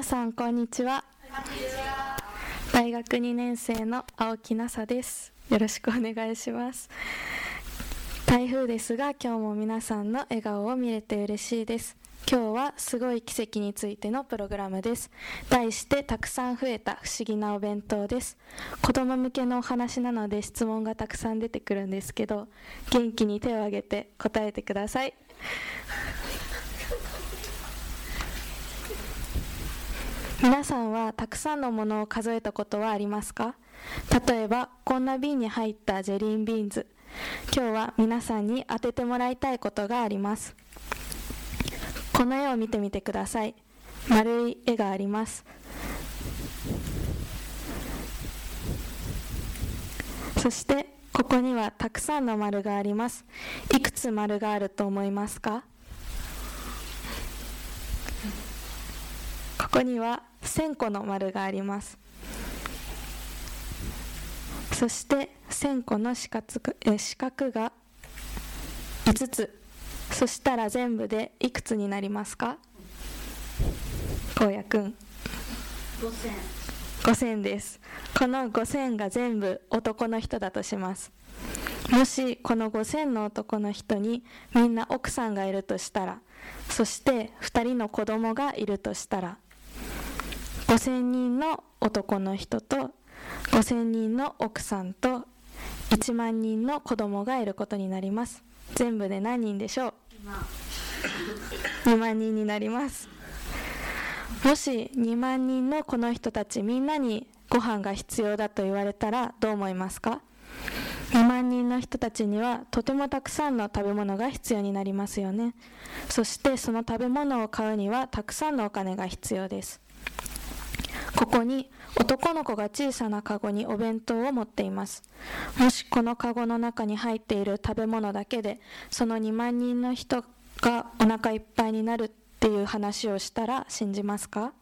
皆さんこんにちは。大学2年生の青木奈紗です。よろしくお願いします。台風ですが今日も皆さんの笑顔を見れて嬉しいです。今日はすごい奇跡についてのプログラムです。題してたくさん増えた不思議なお弁当です。子供向けのお話なので質問がたくさん出てくるんですけど元気に手を挙げて答えてください。皆さんはたくさんのものを数えたことはありますか？例えばこんな瓶に入ったジェリーンビーンズ。今日は皆さんに当ててもらいたいことがあります。この絵を見てみてください。丸い絵があります。そしてここにはたくさんの丸があります。いくつ丸があると思いますか？ここには1000個の丸があります。そして1000個の四角え四角が5つ。そしたら全部でいくつになりますか？荒野くん5000です。この5000が全部男の人だとします。もしこの5000の男の人にみんな奥さんがいるとしたらそして2人の子供がいるとしたら5000人の男の人と5000人の奥さんと1万人の子供がいることになります。全部で何人でしょう？2万人になります。もし2万人のこの人たちみんなにご飯が必要だと言われたらどう思いますか？2万人の人たちにはとてもたくさんの食べ物が必要になりますよね。そしてその食べ物を買うにはたくさんのお金が必要です。こに男の子が小さなカゴにお弁当を持っています。もしこのカゴの中に入っている食べ物だけでその2万人の人がお腹いっぱいになるっていう話をしたら信じますか？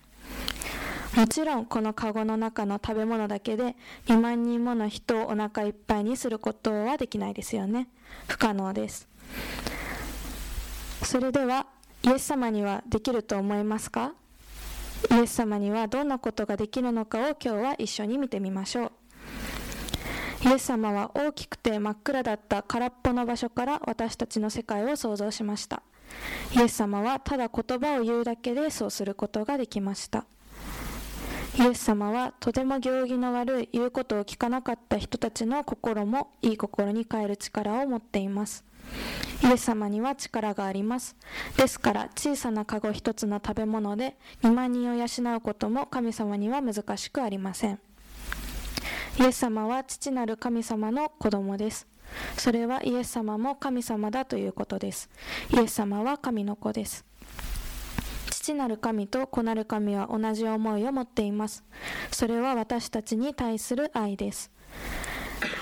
もちろんこのカゴの中の食べ物だけで2万人もの人をお腹いっぱいにすることはできないですよね。不可能です。それではイエス様にはできると思いますか？イエス様にはどんなことができるのかを今日は一緒に見てみましょう。イエス様は大きくて真っ暗だった空っぽの場所から私たちの世界を創造しました。イエス様はただ言葉を言うだけでそうすることができました。イエス様はとても行儀の悪い言うことを聞かなかった人たちの心もいい心に変える力を持っています。イエス様には力があります。ですから小さなカゴ一つの食べ物で2万人を養うことも神様には難しくありません。イエス様は父なる神様の子供です。それはイエス様も神様だということです。イエス様は神の子です。父なる神と子なる神は同じ思いを持っています。それは私たちに対する愛です。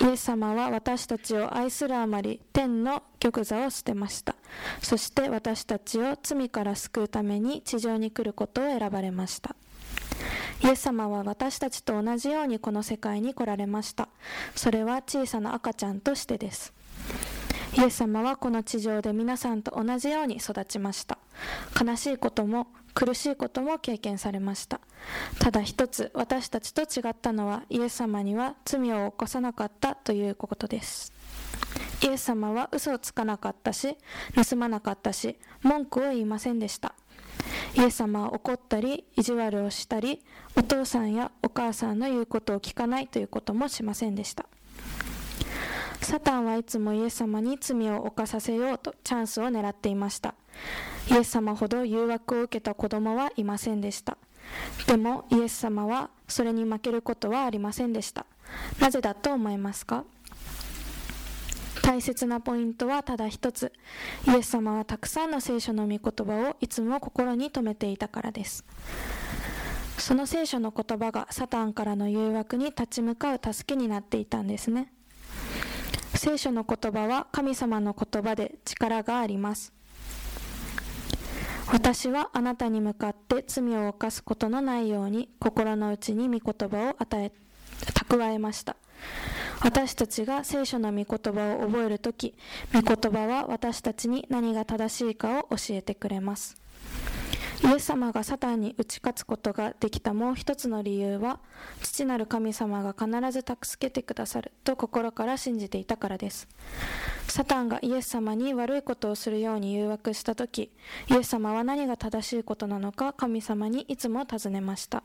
イエス様は私たちを愛するあまり天の玉座を捨てました。そして私たちを罪から救うために地上に来ることを選ばれました。イエス様は私たちと同じようにこの世界に来られました。それは小さな赤ちゃんとしてです。イエス様はこの地上で皆さんと同じように育ちました。悲しいことも苦しいことも経験されました。ただ一つ私たちと違ったのはイエス様には罪を起こさなかったということです。イエス様は嘘をつかなかったし盗まなかったし文句を言いませんでした。イエス様は怒ったり意地悪をしたりお父さんやお母さんの言うことを聞かないということもしませんでした。サタンはいつもイエス様に罪を犯させようとチャンスを狙っていました。イエス様ほど誘惑を受けた子供はいませんでした。でもイエス様はそれに負けることはありませんでした。なぜだと思いますか？大切なポイントはただ一つ。イエス様はたくさんの聖書の御言葉をいつも心に留めていたからです。その聖書の言葉がサタンからの誘惑に立ち向かう助けになっていたんですね。聖書の言葉は神様の言葉で力があります。私はあなたに向かって罪を犯すことのないように心の内に御言葉を与え蓄えました。私たちが聖書の御言葉を覚えるとき御言葉は私たちに何が正しいかを教えてくれます。イエス様がサタンに打ち勝つことができたもう一つの理由は父なる神様が必ず助けてくださると心から信じていたからです。サタンがイエス様に悪いことをするように誘惑した時イエス様は何が正しいことなのか神様にいつも尋ねました。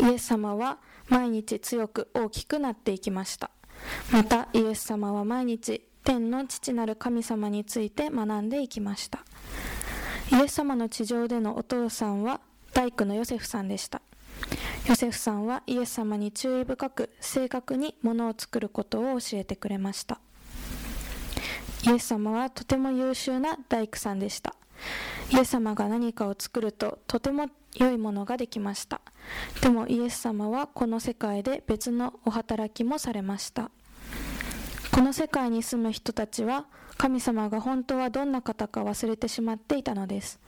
イエス様は毎日強く大きくなっていきました。またイエス様は毎日天の父なる神様について学んでいきました。イエス様の地上でのお父さんは大工のヨセフさんでした。ヨセフさんはイエス様に注意深く正確にものを作ることを教えてくれました。イエス様はとても優秀な大工さんでした。イエス様が何かを作るととても良いものができました。でもイエス様はこの世界で別のお働きもされました。この世界に住む人たちは神様が本当はどんな方か忘れてしまっていたのです。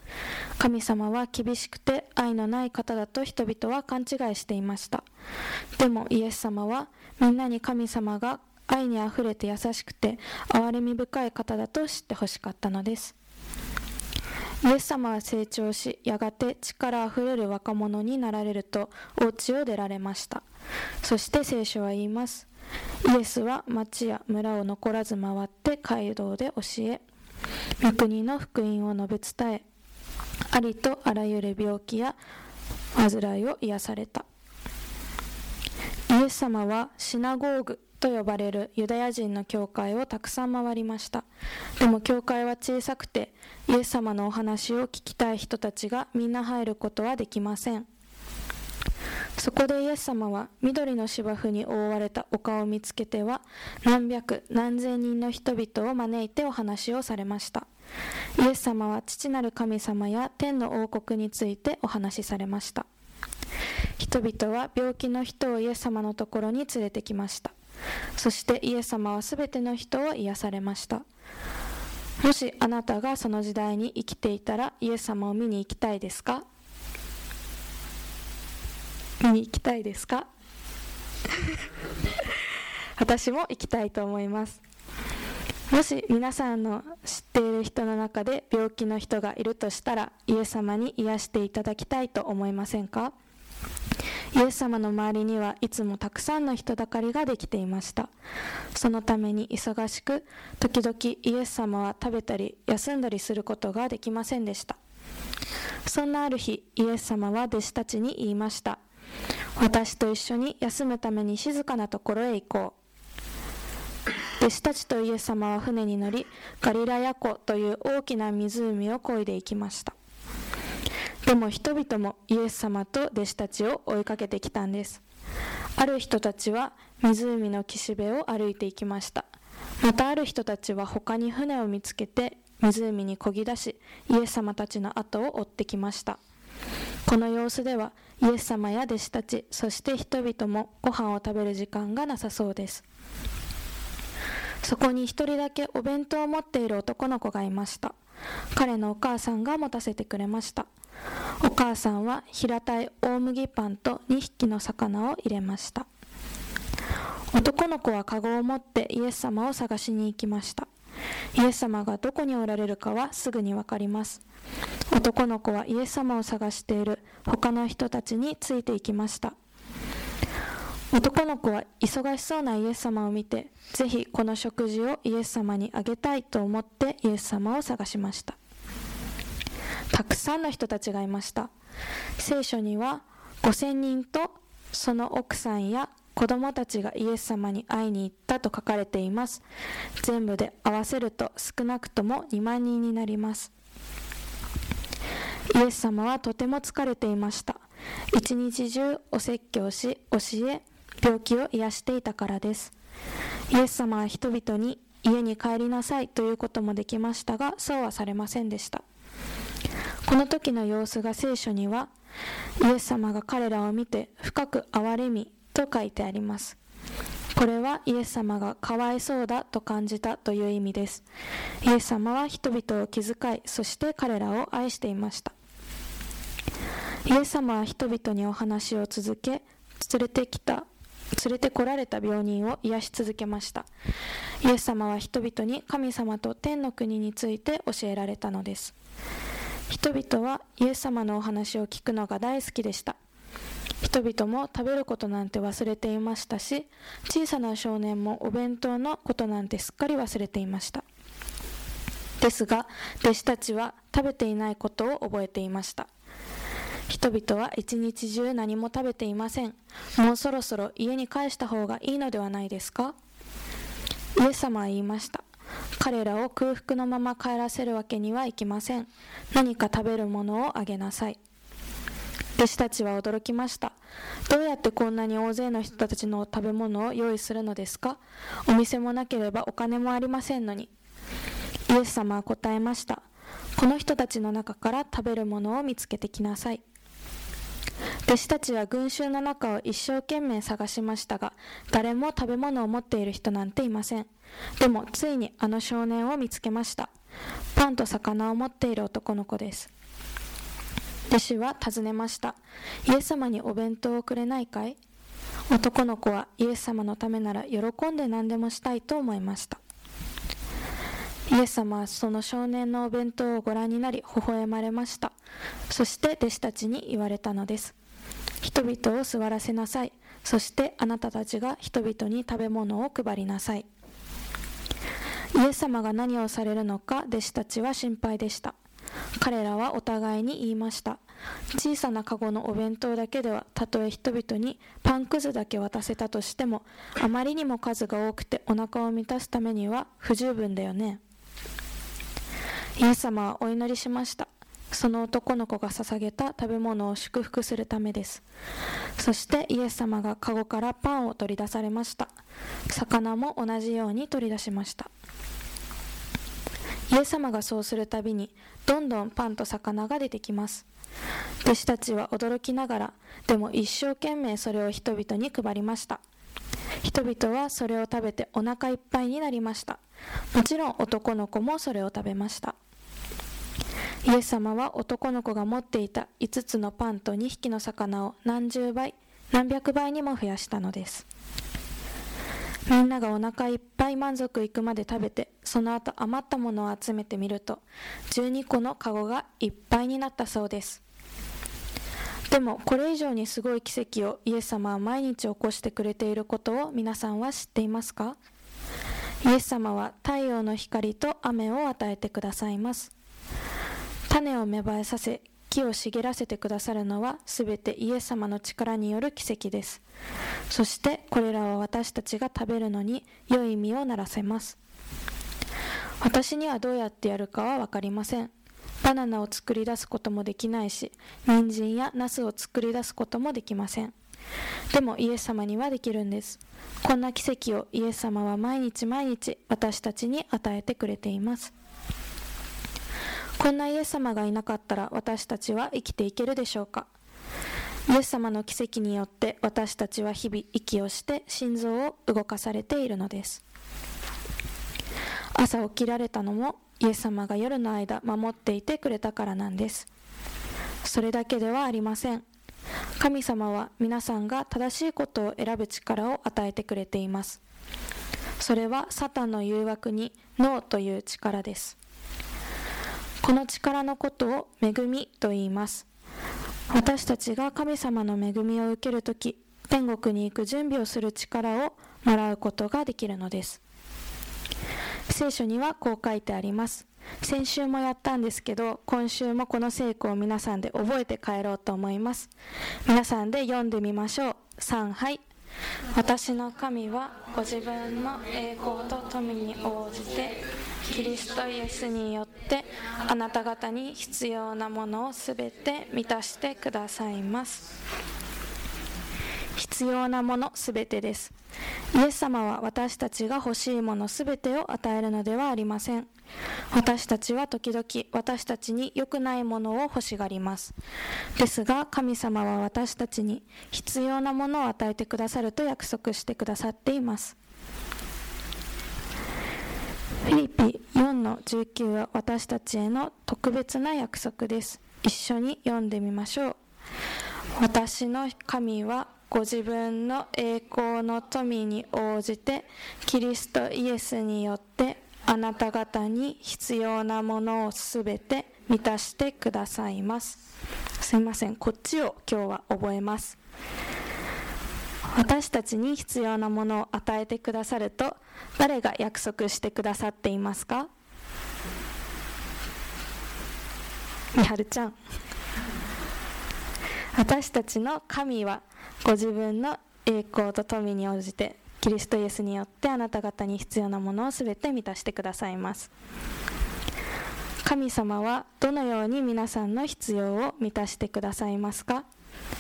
神様は厳しくて愛のない方だと人々は勘違いしていました。でもイエス様はみんなに神様が愛にあふれて優しくて憐れみ深い方だと知ってほしかったのです。イエス様は成長しやがて力あふれる若者になられるとお家を出られました。そして聖書は言います。イエスは町や村を残らず回って街道で教え御国の福音を述べ伝えありとあらゆる病気や患いを癒された。イエス様はシナゴーグと呼ばれるユダヤ人の教会をたくさん回りました。でも教会は小さくてイエス様のお話を聞きたい人たちがみんな入ることはできません。そこでイエス様は緑の芝生に覆われた丘を見つけては何百何千人の人々を招いてお話をされました。イエス様は父なる神様や天の王国についてお話しされました。人々は病気の人をイエス様のところに連れてきました。そしてイエス様はすべての人を癒されました。もしあなたがその時代に生きていたらイエス様を見に行きたいですか？に行きたいですか？私も行きたいと思います。もし皆さんの知っている人の中で病気の人がいるとしたらイエス様に癒していただきたいと思いませんか？イエス様の周りにはいつもたくさんの人だかりができていました。そのために忙しく時々イエス様は食べたり休んだりすることができませんでした。そんなある日イエス様は弟子たちに言いました。私と一緒に休むために静かなところへ行こう。弟子たちとイエス様は船に乗りガリラヤ湖という大きな湖を漕いでいきました。でも人々もイエス様と弟子たちを追いかけてきたんです。ある人たちは湖の岸辺を歩いていきました。またある人たちは他に船を見つけて湖に漕ぎ出しイエス様たちの後を追ってきました。この様子ではイエス様や弟子たちそして人々もご飯を食べる時間がなさそうです。そこに一人だけお弁当を持っている男の子がいました。彼のお母さんが持たせてくれました。お母さんは平たい大麦パンと2匹の魚を入れました。男の子はカゴを持ってイエス様を探しに行きました。イエス様がどこにおられるかはすぐにわかります。男の子はイエス様を探している。他の人たちについていきました。男の子は忙しそうなイエス様を見てぜひこの食事をイエス様にあげたいと思ってイエス様を探しました。たくさんの人たちがいました。聖書には5000人とその奥さんや子供たちがイエス様に会いに行ったと書かれています。全部で合わせると少なくとも2万人になります。イエス様はとても疲れていました。一日中お説教し教え病気を癒していたからです。イエス様は人々に家に帰りなさいということもできましたがそうはされませんでした。この時の様子が聖書にはイエス様が彼らを見て深く憐れみと書いてあります。これはイエス様がかわいそうだと感じたという意味です。イエス様は人々を気遣いそして彼らを愛していました。イエス様は人々にお話を続け連れてきた連れてこられた病人を癒し続けました。イエス様は人々に神様と天の国について教えられたのです。人々はイエス様のお話を聞くのが大好きでした。人々も食べることなんて忘れていましたし小さな少年もお弁当のことなんてすっかり忘れていました。ですが弟子たちは食べていないことを覚えていました。人々は一日中何も食べていません。もうそろそろ家に帰した方がいいのではないですか？イエス様は言いました。彼らを空腹のまま帰らせるわけにはいきません。何か食べるものをあげなさい。弟子たちは驚きました。どうやってこんなに大勢の人たちの食べ物を用意するのですか？お店もなければお金もありませんのに。イエス様は答えました。この人たちの中から食べるものを見つけてきなさい。弟子たちは群衆の中を一生懸命探しましたが誰も食べ物を持っている人なんていません。でもついにあの少年を見つけました。パンと魚を持っている男の子です。弟子は尋ねました。イエス様にお弁当をくれないかい？男の子はイエス様のためなら喜んで何でもしたいと思いました。イエス様はその少年のお弁当をご覧になり微笑まれました。そして弟子たちに言われたのです。人々を座らせなさい。そしてあなたたちが人々に食べ物を配りなさい。イエス様が何をされるのか弟子たちは心配でした。彼らはお互いに言いました。小さなカゴのお弁当だけではたとえ人々にパンくずだけ渡せたとしてもあまりにも数が多くてお腹を満たすためには不十分だよね。イエス様はお祈りしました。その男の子が捧げた食べ物を祝福するためです。そしてイエス様がカゴからパンを取り出されました。魚も同じように取り出しました。イエス様がそうするたびにどんどんパンと魚が出てきます。弟子たちは驚きながらでも一生懸命それを人々に配りました。人々はそれを食べてお腹いっぱいになりました。もちろん男の子もそれを食べました。イエス様は男の子が持っていた5つのパンと2匹の魚を何十倍何百倍にも増やしたのです。みんながお腹いっぱい満足いくまで食べてその後余ったものを集めてみると12個のカゴがいっぱいになったそうです。でもこれ以上にすごい奇跡をイエス様は毎日起こしてくれていることを皆さんは知っていますか？イエス様は太陽の光と雨を与えてくださいます。種を芽生えさせ木を茂らせてくださるのはすべてイエス様の力による奇跡です。そしてこれらは私たちが食べるのに良い実をならせます。私にはどうやってやるかは分かりません。バナナを作り出すこともできないし人参やナスを作り出すこともできません。でもイエス様にはできるんです。こんな奇跡をイエス様は毎日毎日私たちに与えてくれています。こんなイエス様がいなかったら私たちは生きていけるでしょうか？イエス様の奇跡によって私たちは日々息をして心臓を動かされているのです。朝起きられたのもイエス様が夜の間守っていてくれたからなんです。それだけではありません。神様は皆さんが正しいことを選ぶ力を与えてくれています。それはサタンの誘惑にノーという力です。この力のことを恵みと言います。私たちが神様の恵みを受けるとき天国に行く準備をする力をもらうことができるのです。聖書にはこう書いてあります。先週もやったんですけど今週もこの聖句を皆さんで覚えて帰ろうと思います。皆さんで読んでみましょう。3はい私の神はご自分の栄光と富に応じてキリストイエスによってあなた方に必要なものをすべて満たしてくださいます必要なものすべてです。イエス様は私たちが欲しいものすべてを与えるのではありません。私たちは時々私たちに良くないものを欲しがります。ですが神様は私たちに必要なものを与えてくださると約束してくださっています。フィリピ4の19は私たちへの特別な約束です。一緒に読んでみましょう。私の神はご自分の栄光の富に応じてキリストイエスによってあなた方に必要なものをすべて満たしてくださいますすいませんこっちを今日は覚えます私たちに必要なものを与えてくださると誰が約束してくださっていますか？みはるちゃん。私たちの神はご自分の栄光と富に応じてキリストイエスによってあなた方に必要なものをすべて満たしてくださいます。神様はどのように皆さんの必要を満たしてくださいますか？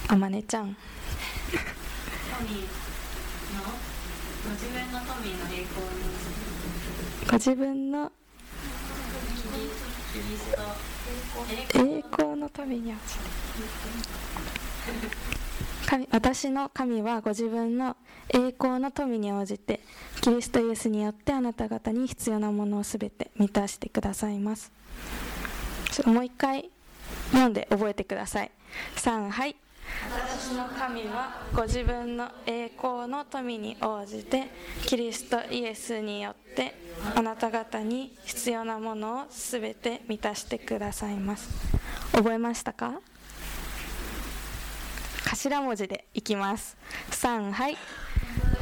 あまねちゃん。ご自分の富の栄光にご自分のキリスト栄光の富に応じて神私の神はご自分の栄光の富に応じてキリストイエスによってあなた方に必要なものをすべて満たしてくださいますもう一回読んで覚えてください3はい私の神はご自分の栄光の富に応じてキリストイエスによってあなた方に必要なものを全て満たしてくださいます。覚えましたか？頭文字でいきます。3はい。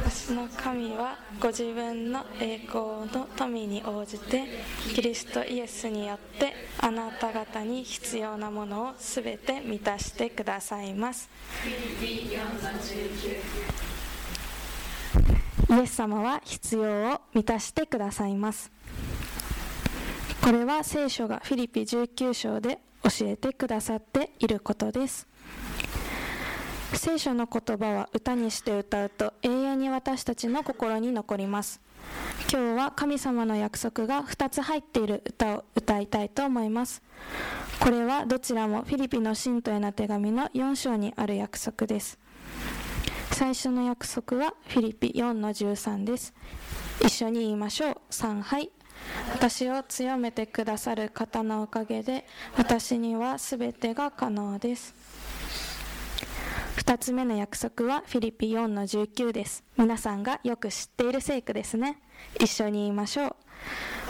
私の神はご自分の栄光の富に応じてキリストイエスによってあなた方に必要なものをすべて満たしてくださいます。イエス様は必要を満たしてくださいます。これは聖書がフィリピ19章で教えてくださっていることです。聖書の言葉は歌にして歌うと永遠に私たちの心に残ります。今日は神様の約束が2つ入っている歌を歌いたいと思います。これはどちらもフィリピの信徒への手紙の4章にある約束です。最初の約束はフィリピ4の13です。一緒に言いましょう。3はい私を強めてくださる方のおかげで私には全てが可能です。2つ目の約束はフィリピ4の19です。皆さんがよく知っている聖句ですね。一緒に言いましょう。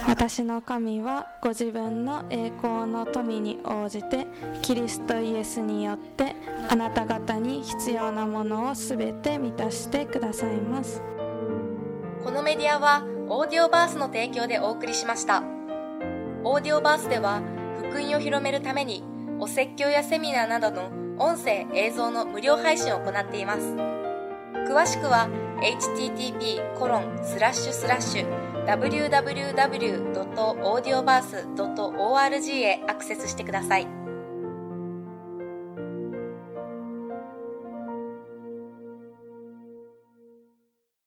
私の神はご自分の栄光の富に応じてキリストイエスによってあなた方に必要なものをすべて満たしてくださいます。このメディアはオーディオバースの提供でお送りしました。オーディオバースでは福音を広めるためにお説教やセミナーなどの音声映像の無料配信を行っています詳しくは http コロンスラッシュスラッシュ www.audioverse.org へアクセスしてください。